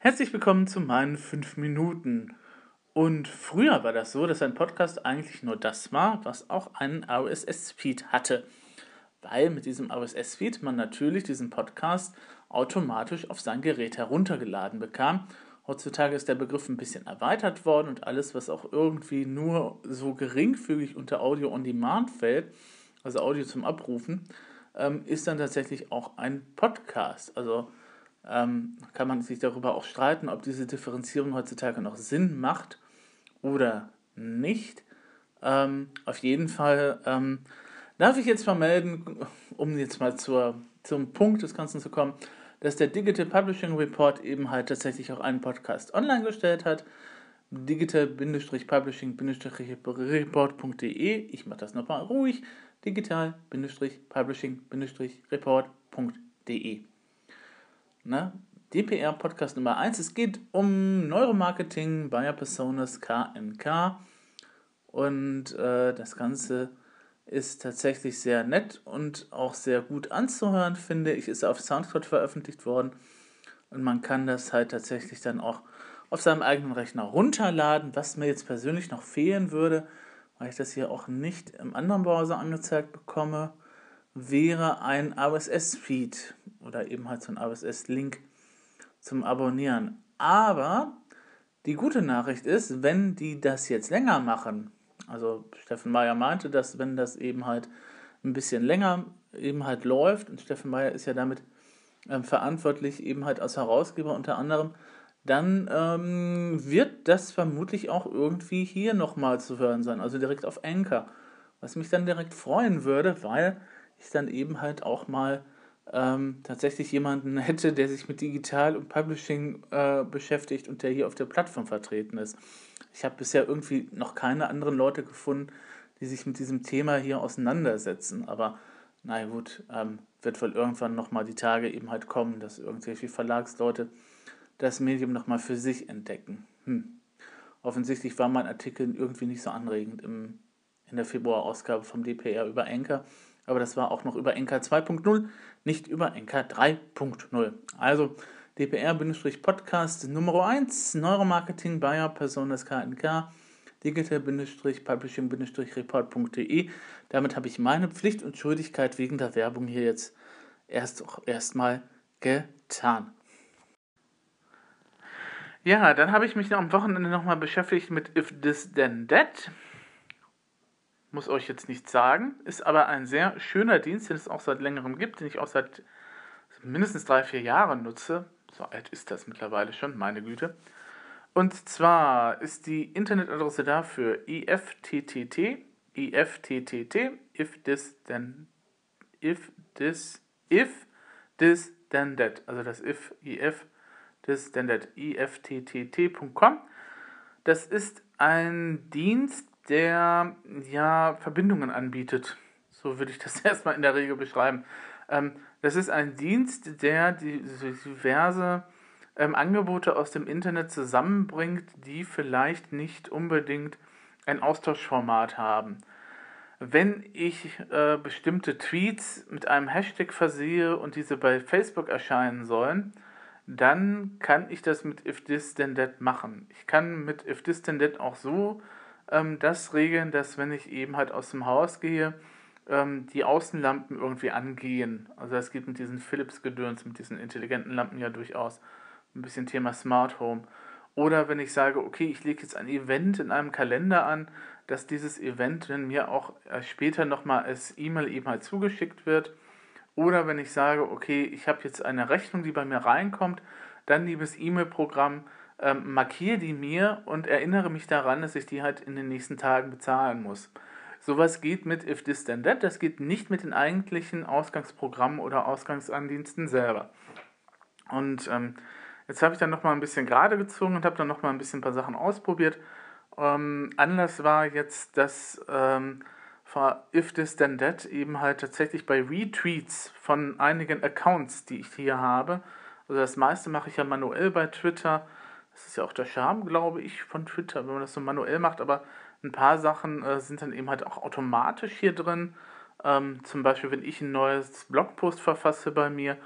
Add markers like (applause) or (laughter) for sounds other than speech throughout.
Herzlich willkommen zu meinen 5 Minuten. Und früher war das so, dass ein Podcast eigentlich nur das war, was auch einen RSS-Feed hatte. Weil mit diesem RSS-Feed man natürlich diesen Podcast automatisch auf sein Gerät heruntergeladen bekam. Heutzutage ist der Begriff ein bisschen erweitert worden und alles, was auch irgendwie nur so geringfügig unter Audio on Demand fällt, also Audio zum Abrufen, ähm, ist dann tatsächlich auch ein Podcast. Also ähm, kann man sich darüber auch streiten, ob diese Differenzierung heutzutage noch Sinn macht oder nicht. Ähm, auf jeden Fall ähm, darf ich jetzt vermelden, um jetzt mal zur, zum Punkt des Ganzen zu kommen, dass der Digital Publishing Report eben halt tatsächlich auch einen Podcast online gestellt hat. digital-publishing-report.de Ich mache das nochmal ruhig digital-publishing-report.de. Ne? DPR Podcast Nummer 1. Es geht um Neuromarketing, Buyer Personas, KNK. Und äh, das Ganze ist tatsächlich sehr nett und auch sehr gut anzuhören, finde ich. Ist auf Soundcloud veröffentlicht worden. Und man kann das halt tatsächlich dann auch auf seinem eigenen Rechner runterladen, was mir jetzt persönlich noch fehlen würde weil ich das hier auch nicht im anderen Browser angezeigt bekomme, wäre ein RSS-Feed oder eben halt so ein RSS-Link zum Abonnieren. Aber die gute Nachricht ist, wenn die das jetzt länger machen, also Steffen Meyer meinte, dass wenn das eben halt ein bisschen länger eben halt läuft, und Steffen Meyer ist ja damit ähm, verantwortlich, eben halt als Herausgeber unter anderem, dann ähm, wird das vermutlich auch irgendwie hier nochmal zu hören sein, also direkt auf Anchor. Was mich dann direkt freuen würde, weil ich dann eben halt auch mal ähm, tatsächlich jemanden (laughs) hätte, der sich mit Digital und Publishing äh, beschäftigt und der hier auf der Plattform vertreten ist. Ich habe bisher irgendwie noch keine anderen Leute gefunden, die sich mit diesem Thema hier auseinandersetzen. Aber naja gut, ähm, wird wohl irgendwann nochmal die Tage eben halt kommen, dass irgendwelche Verlagsleute das Medium nochmal für sich entdecken. Hm. Offensichtlich war mein Artikel irgendwie nicht so anregend im, in der Februarausgabe vom DPR über Enker, aber das war auch noch über Enker 2.0, nicht über Enker 3.0. Also DPR-Podcast Nummer 1, Neuromarketing Bayer Personas KNK, digital-publishing-report.de. Damit habe ich meine Pflicht und Schuldigkeit wegen der Werbung hier jetzt erst erstmal getan. Ja, dann habe ich mich am Wochenende nochmal beschäftigt mit If This Then That. Muss euch jetzt nichts sagen, ist aber ein sehr schöner Dienst, den es auch seit längerem gibt, den ich auch seit mindestens drei, vier Jahren nutze. So alt ist das mittlerweile schon, meine Güte. Und zwar ist die Internetadresse dafür ifttt, ifttt, if this then, if this, if this then that, also das if, if, ist dann das ifttt.com. Das ist ein Dienst, der ja Verbindungen anbietet. So würde ich das (laughs) erstmal in der Regel beschreiben. Ähm, das ist ein Dienst, der die, diverse ähm, Angebote aus dem Internet zusammenbringt, die vielleicht nicht unbedingt ein Austauschformat haben. Wenn ich äh, bestimmte Tweets mit einem Hashtag versehe und diese bei Facebook erscheinen sollen, dann kann ich das mit if this then that machen. Ich kann mit if this then that auch so ähm, das regeln, dass wenn ich eben halt aus dem Haus gehe, ähm, die Außenlampen irgendwie angehen. Also es gibt mit diesen Philips-Gedöns, mit diesen intelligenten Lampen ja durchaus ein bisschen Thema Smart Home. Oder wenn ich sage, okay, ich lege jetzt ein Event in einem Kalender an, dass dieses Event dann mir auch äh, später nochmal als E-Mail eben halt zugeschickt wird oder wenn ich sage, okay, ich habe jetzt eine Rechnung, die bei mir reinkommt, dann, liebes E-Mail-Programm, ähm, markiere die mir und erinnere mich daran, dass ich die halt in den nächsten Tagen bezahlen muss. Sowas geht mit If This Then That, das geht nicht mit den eigentlichen Ausgangsprogrammen oder Ausgangsandiensten selber. Und ähm, jetzt habe ich dann nochmal ein bisschen gerade gezogen und habe dann nochmal ein bisschen ein paar Sachen ausprobiert. Ähm, Anlass war jetzt, dass ähm, If This Then That eben halt tatsächlich bei Retweets von einigen Accounts, die ich hier habe. Also das meiste mache ich ja manuell bei Twitter. Das ist ja auch der Charme, glaube ich, von Twitter, wenn man das so manuell macht. Aber ein paar Sachen äh, sind dann eben halt auch automatisch hier drin. Ähm, zum Beispiel, wenn ich ein neues Blogpost verfasse bei mir,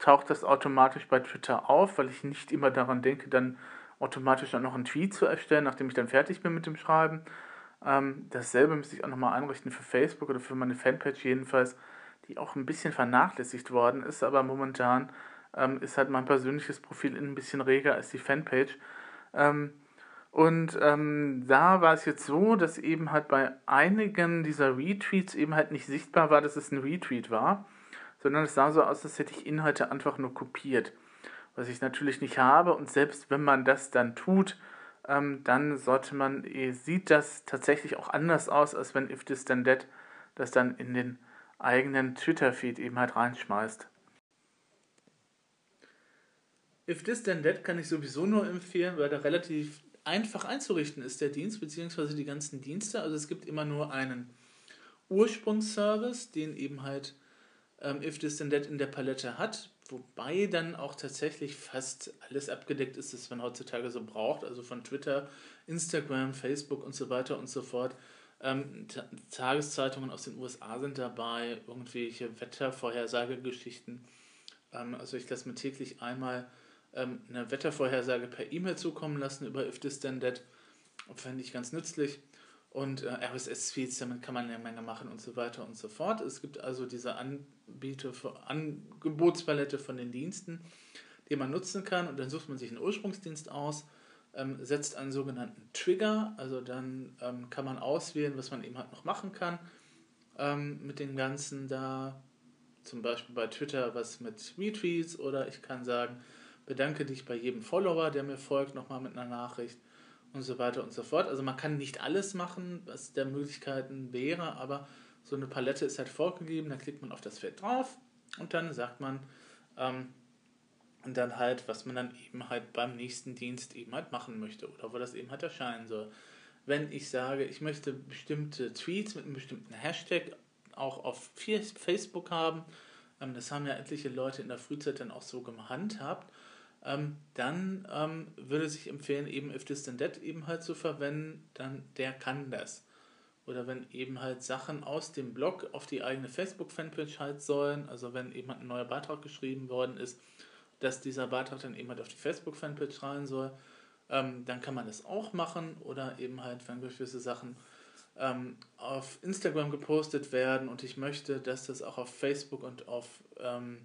taucht das automatisch bei Twitter auf, weil ich nicht immer daran denke, dann automatisch dann noch einen Tweet zu erstellen, nachdem ich dann fertig bin mit dem Schreiben. Ähm, dasselbe müsste ich auch nochmal einrichten für Facebook oder für meine Fanpage jedenfalls, die auch ein bisschen vernachlässigt worden ist, aber momentan ähm, ist halt mein persönliches Profil ein bisschen reger als die Fanpage. Ähm, und ähm, da war es jetzt so, dass eben halt bei einigen dieser Retweets eben halt nicht sichtbar war, dass es ein Retweet war, sondern es sah so aus, als hätte ich Inhalte einfach nur kopiert. Was ich natürlich nicht habe und selbst wenn man das dann tut, ähm, dann sollte man, eh, sieht das tatsächlich auch anders aus, als wenn If This Then That das dann in den eigenen Twitter-Feed eben halt reinschmeißt. If This Then That kann ich sowieso nur empfehlen, weil der relativ einfach einzurichten ist, der Dienst, beziehungsweise die ganzen Dienste. Also es gibt immer nur einen Ursprungsservice, den eben halt ähm, If This Then That in der Palette hat, wobei dann auch tatsächlich fast alles abgedeckt ist, das man heutzutage so braucht, also von Twitter, Instagram, Facebook und so weiter und so fort. Ähm, Tageszeitungen aus den USA sind dabei, irgendwelche Wettervorhersagegeschichten. Ähm, also ich lasse mir täglich einmal ähm, eine Wettervorhersage per E-Mail zukommen lassen über If This Then That. Fände ich ganz nützlich. Und äh, RSS-Feeds, damit kann man eine Menge machen und so weiter und so fort. Es gibt also diese Anbiete Angebotspalette von den Diensten, die man nutzen kann. Und dann sucht man sich einen Ursprungsdienst aus, ähm, setzt einen sogenannten Trigger. Also dann ähm, kann man auswählen, was man eben halt noch machen kann ähm, mit dem Ganzen da. Zum Beispiel bei Twitter was mit Retweets oder ich kann sagen, bedanke dich bei jedem Follower, der mir folgt, nochmal mit einer Nachricht und so weiter und so fort. Also man kann nicht alles machen, was der Möglichkeiten wäre, aber so eine Palette ist halt vorgegeben, da klickt man auf das Feld drauf und dann sagt man, ähm, und dann halt, was man dann eben halt beim nächsten Dienst eben halt machen möchte oder wo das eben halt erscheinen soll. Wenn ich sage, ich möchte bestimmte Tweets mit einem bestimmten Hashtag auch auf Facebook haben, ähm, das haben ja etliche Leute in der Frühzeit dann auch so gehandhabt, ähm, dann ähm, würde sich empfehlen, eben If This Then That eben halt zu verwenden, dann der kann das. Oder wenn eben halt Sachen aus dem Blog auf die eigene Facebook-Fanpage halt sollen, also wenn eben ein neuer Beitrag geschrieben worden ist, dass dieser Beitrag dann eben halt auf die Facebook-Fanpage rein soll, ähm, dann kann man das auch machen. Oder eben halt, wenn gewisse Sachen ähm, auf Instagram gepostet werden und ich möchte, dass das auch auf Facebook und auf ähm,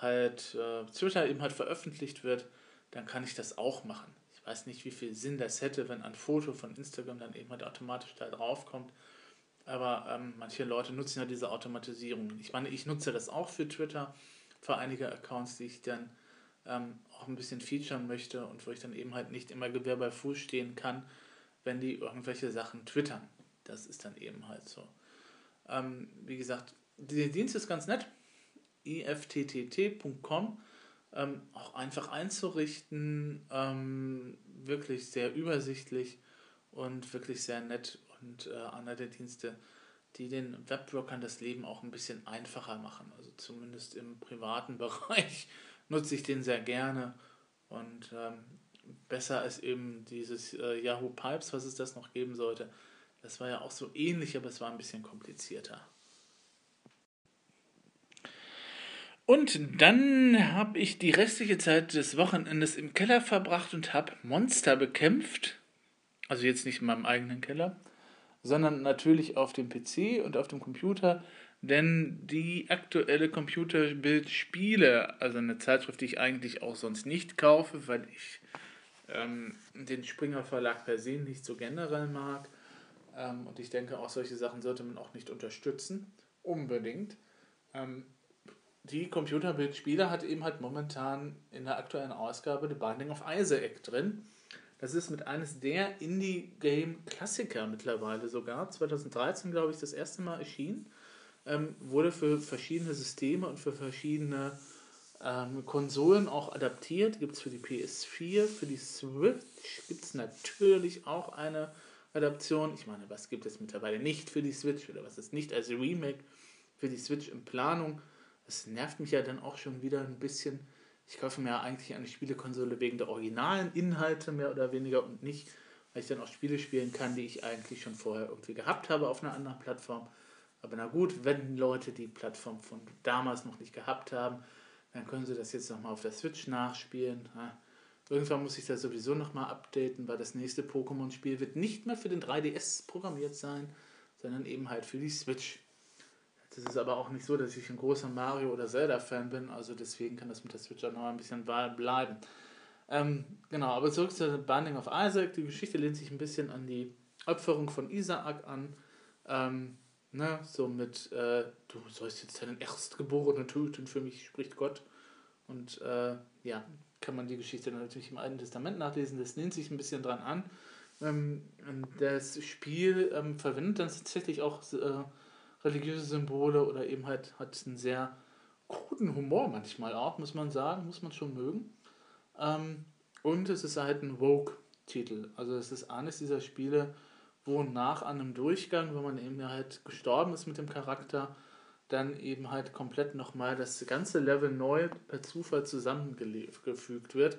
halt äh, Twitter eben halt veröffentlicht wird, dann kann ich das auch machen. Ich weiß nicht, wie viel Sinn das hätte, wenn ein Foto von Instagram dann eben halt automatisch da drauf kommt. Aber ähm, manche Leute nutzen ja diese Automatisierung. Ich meine, ich nutze das auch für Twitter, für einige Accounts, die ich dann ähm, auch ein bisschen featuren möchte und wo ich dann eben halt nicht immer Gewehr bei Fuß stehen kann, wenn die irgendwelche Sachen twittern. Das ist dann eben halt so. Ähm, wie gesagt, der Dienst ist ganz nett ifttt.com ähm, auch einfach einzurichten. Ähm, wirklich sehr übersichtlich und wirklich sehr nett und äh, einer der Dienste, die den Webbrokern das Leben auch ein bisschen einfacher machen. Also zumindest im privaten (laughs) Bereich nutze ich den sehr gerne und ähm, besser als eben dieses äh, Yahoo Pipes, was es das noch geben sollte. Das war ja auch so ähnlich, aber es war ein bisschen komplizierter. Und dann habe ich die restliche Zeit des Wochenendes im Keller verbracht und habe Monster bekämpft. Also jetzt nicht in meinem eigenen Keller, sondern natürlich auf dem PC und auf dem Computer. Denn die aktuelle Computerbildspiele, also eine Zeitschrift, die ich eigentlich auch sonst nicht kaufe, weil ich ähm, den Springer Verlag per se nicht so generell mag. Ähm, und ich denke, auch solche Sachen sollte man auch nicht unterstützen. Unbedingt. Ähm, die Computerbildspiele hat eben halt momentan in der aktuellen Ausgabe The Binding of Isaac drin. Das ist mit eines der Indie-Game-Klassiker mittlerweile sogar. 2013, glaube ich, das erste Mal erschienen. Ähm, wurde für verschiedene Systeme und für verschiedene ähm, Konsolen auch adaptiert. Gibt es für die PS4, für die Switch gibt es natürlich auch eine Adaption. Ich meine, was gibt es mittlerweile nicht für die Switch oder was ist nicht als Remake für die Switch in Planung? Das nervt mich ja dann auch schon wieder ein bisschen. Ich kaufe mir ja eigentlich eine Spielekonsole wegen der originalen Inhalte mehr oder weniger und nicht, weil ich dann auch Spiele spielen kann, die ich eigentlich schon vorher irgendwie gehabt habe auf einer anderen Plattform. Aber na gut, wenn Leute die Plattform von damals noch nicht gehabt haben, dann können sie das jetzt nochmal auf der Switch nachspielen. Irgendwann muss ich das sowieso nochmal updaten, weil das nächste Pokémon-Spiel wird nicht mehr für den 3DS programmiert sein, sondern eben halt für die Switch. Das ist aber auch nicht so, dass ich ein großer Mario- oder Zelda-Fan bin, also deswegen kann das mit der Switch auch noch ein bisschen bleiben. Ähm, genau, aber zurück zu Binding of Isaac. Die Geschichte lehnt sich ein bisschen an die Opferung von Isaak an. Ähm, ne, so mit, äh, du sollst jetzt deinen Erstgeborenen töten, für mich spricht Gott. Und äh, ja, kann man die Geschichte natürlich im Alten Testament nachlesen. Das lehnt sich ein bisschen dran an. Ähm, das Spiel ähm, verwendet dann tatsächlich auch äh, religiöse Symbole oder eben halt hat einen sehr kruden Humor manchmal auch, muss man sagen, muss man schon mögen. Ähm, und es ist halt ein Woke-Titel. Also es ist eines dieser Spiele, wo nach einem Durchgang, wo man eben halt gestorben ist mit dem Charakter, dann eben halt komplett nochmal das ganze Level neu per Zufall zusammengefügt wird.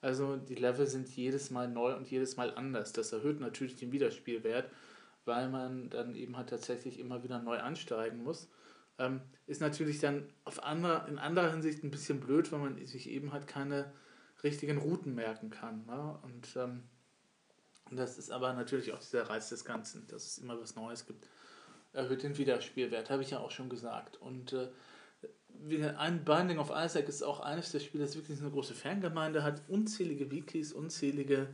Also die Level sind jedes Mal neu und jedes Mal anders. Das erhöht natürlich den Wiederspielwert, weil man dann eben halt tatsächlich immer wieder neu ansteigen muss. Ähm, ist natürlich dann auf andere, in anderer Hinsicht ein bisschen blöd, weil man sich eben halt keine richtigen Routen merken kann. Ne? Und ähm, das ist aber natürlich auch dieser Reiz des Ganzen, dass es immer was Neues gibt. Erhöht den Wiederspielwert, habe ich ja auch schon gesagt. Und äh, ein Binding of Isaac ist auch eines der Spiele, das wirklich eine große Fangemeinde hat. Unzählige Wikis, unzählige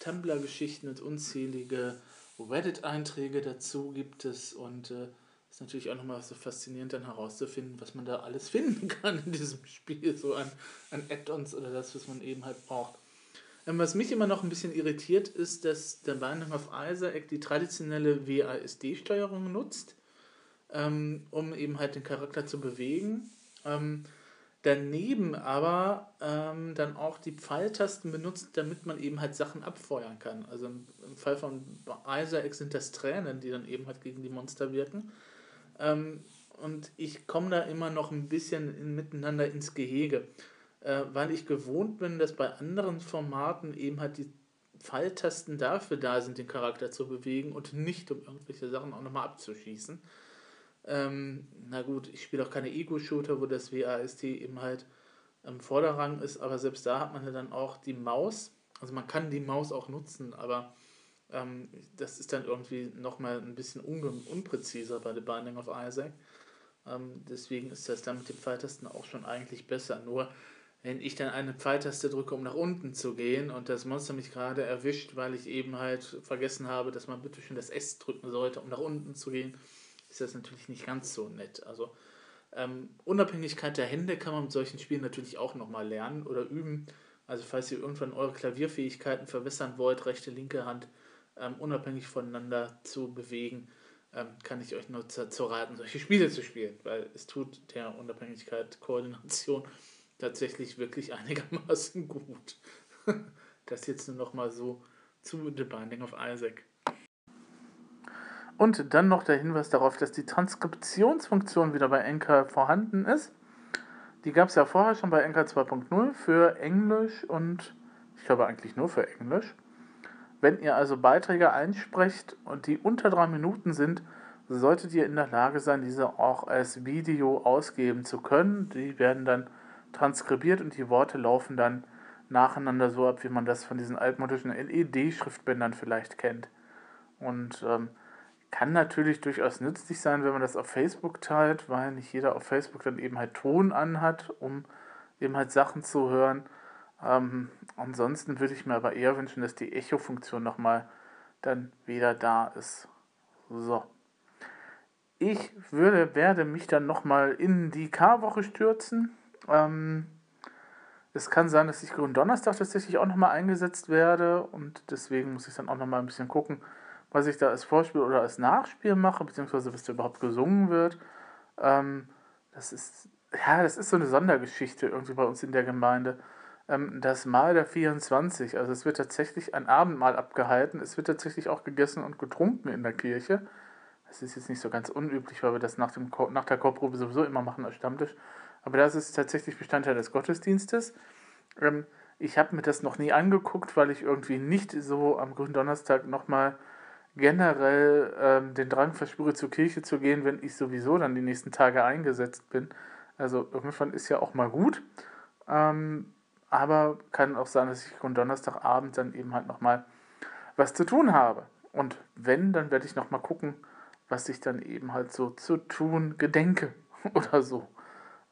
Tumblr-Geschichten und unzählige Reddit-Einträge dazu gibt es. Und äh, ist natürlich auch nochmal so faszinierend, dann herauszufinden, was man da alles (laughs) finden kann in diesem Spiel, so an, an Add-ons oder das, was man eben halt braucht. Ähm, was mich immer noch ein bisschen irritiert, ist, dass der Binding of Isaac die traditionelle WASD-Steuerung nutzt, ähm, um eben halt den Charakter zu bewegen. Ähm, daneben aber ähm, dann auch die Pfeiltasten benutzt, damit man eben halt Sachen abfeuern kann. Also im, im Fall von Isaac sind das Tränen, die dann eben halt gegen die Monster wirken. Ähm, und ich komme da immer noch ein bisschen in, miteinander ins Gehege, äh, weil ich gewohnt bin, dass bei anderen Formaten eben halt die Pfeiltasten dafür da sind, den Charakter zu bewegen und nicht, um irgendwelche Sachen auch nochmal abzuschießen. Ähm, na gut, ich spiele auch keine Ego-Shooter, wo das WASD eben halt im Vorderrang ist, aber selbst da hat man ja dann auch die Maus. Also man kann die Maus auch nutzen, aber ähm, das ist dann irgendwie nochmal ein bisschen un unpräziser bei The Binding of Isaac. Ähm, deswegen ist das dann mit den Pfeiltasten auch schon eigentlich besser. Nur wenn ich dann eine Pfeiltaste drücke, um nach unten zu gehen und das Monster mich gerade erwischt, weil ich eben halt vergessen habe, dass man bitte schön das S drücken sollte, um nach unten zu gehen, ist das natürlich nicht ganz so nett. Also ähm, Unabhängigkeit der Hände kann man mit solchen Spielen natürlich auch nochmal lernen oder üben. Also falls ihr irgendwann eure Klavierfähigkeiten verbessern wollt, rechte, linke Hand, ähm, unabhängig voneinander zu bewegen, ähm, kann ich euch nur zu, raten, solche Spiele zu spielen, weil es tut der Unabhängigkeit, Koordination tatsächlich wirklich einigermaßen (laughs) gut. das jetzt nur noch mal so zu The Binding of Isaac. Und dann noch der Hinweis darauf, dass die Transkriptionsfunktion wieder bei Anchor vorhanden ist. Die gab es ja vorher schon bei Anchor 2.0 für Englisch und ich glaube eigentlich nur für Englisch. Wenn ihr also Beiträge einsprecht und die unter drei Minuten sind, solltet ihr in der Lage sein, diese auch als Video ausgeben zu können. Die werden dann transkribiert und die Worte laufen dann nacheinander so ab, wie man das von diesen altmodischen LED-Schriftbändern vielleicht kennt. Und ähm, kann natürlich durchaus nützlich sein, wenn man das auf Facebook teilt, weil nicht jeder auf Facebook dann eben halt Ton anhat, um eben halt Sachen zu hören. Ähm, ansonsten würde ich mir aber eher wünschen, dass die Echo-Funktion nochmal dann wieder da ist. So. Ich würde, werde mich dann nochmal in die K-Woche stürzen. Ähm, es kann sein, dass ich Gründonnerstag tatsächlich auch nochmal eingesetzt werde und deswegen muss ich dann auch nochmal ein bisschen gucken, was ich da als Vorspiel oder als Nachspiel mache, beziehungsweise was da überhaupt gesungen wird. Ähm, das ist, ja, das ist so eine Sondergeschichte irgendwie bei uns in der Gemeinde ähm, das Mahl der 24. Also es wird tatsächlich ein Abendmahl abgehalten. Es wird tatsächlich auch gegessen und getrunken in der Kirche. Das ist jetzt nicht so ganz unüblich, weil wir das nach, dem, nach der Chorprobe sowieso immer machen als Stammtisch. Aber das ist tatsächlich Bestandteil des Gottesdienstes. Ähm, ich habe mir das noch nie angeguckt, weil ich irgendwie nicht so am Gründonnerstag nochmal generell ähm, den Drang verspüre, zur Kirche zu gehen, wenn ich sowieso dann die nächsten Tage eingesetzt bin. Also irgendwann ist ja auch mal gut. Ähm, aber kann auch sein, dass ich am Donnerstagabend dann eben halt nochmal was zu tun habe. Und wenn, dann werde ich nochmal gucken, was ich dann eben halt so zu tun gedenke (laughs) oder so.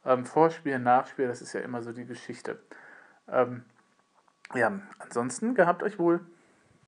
Ähm, Vorspiel, Nachspiel, das ist ja immer so die Geschichte. Ähm, ja, ansonsten gehabt euch wohl.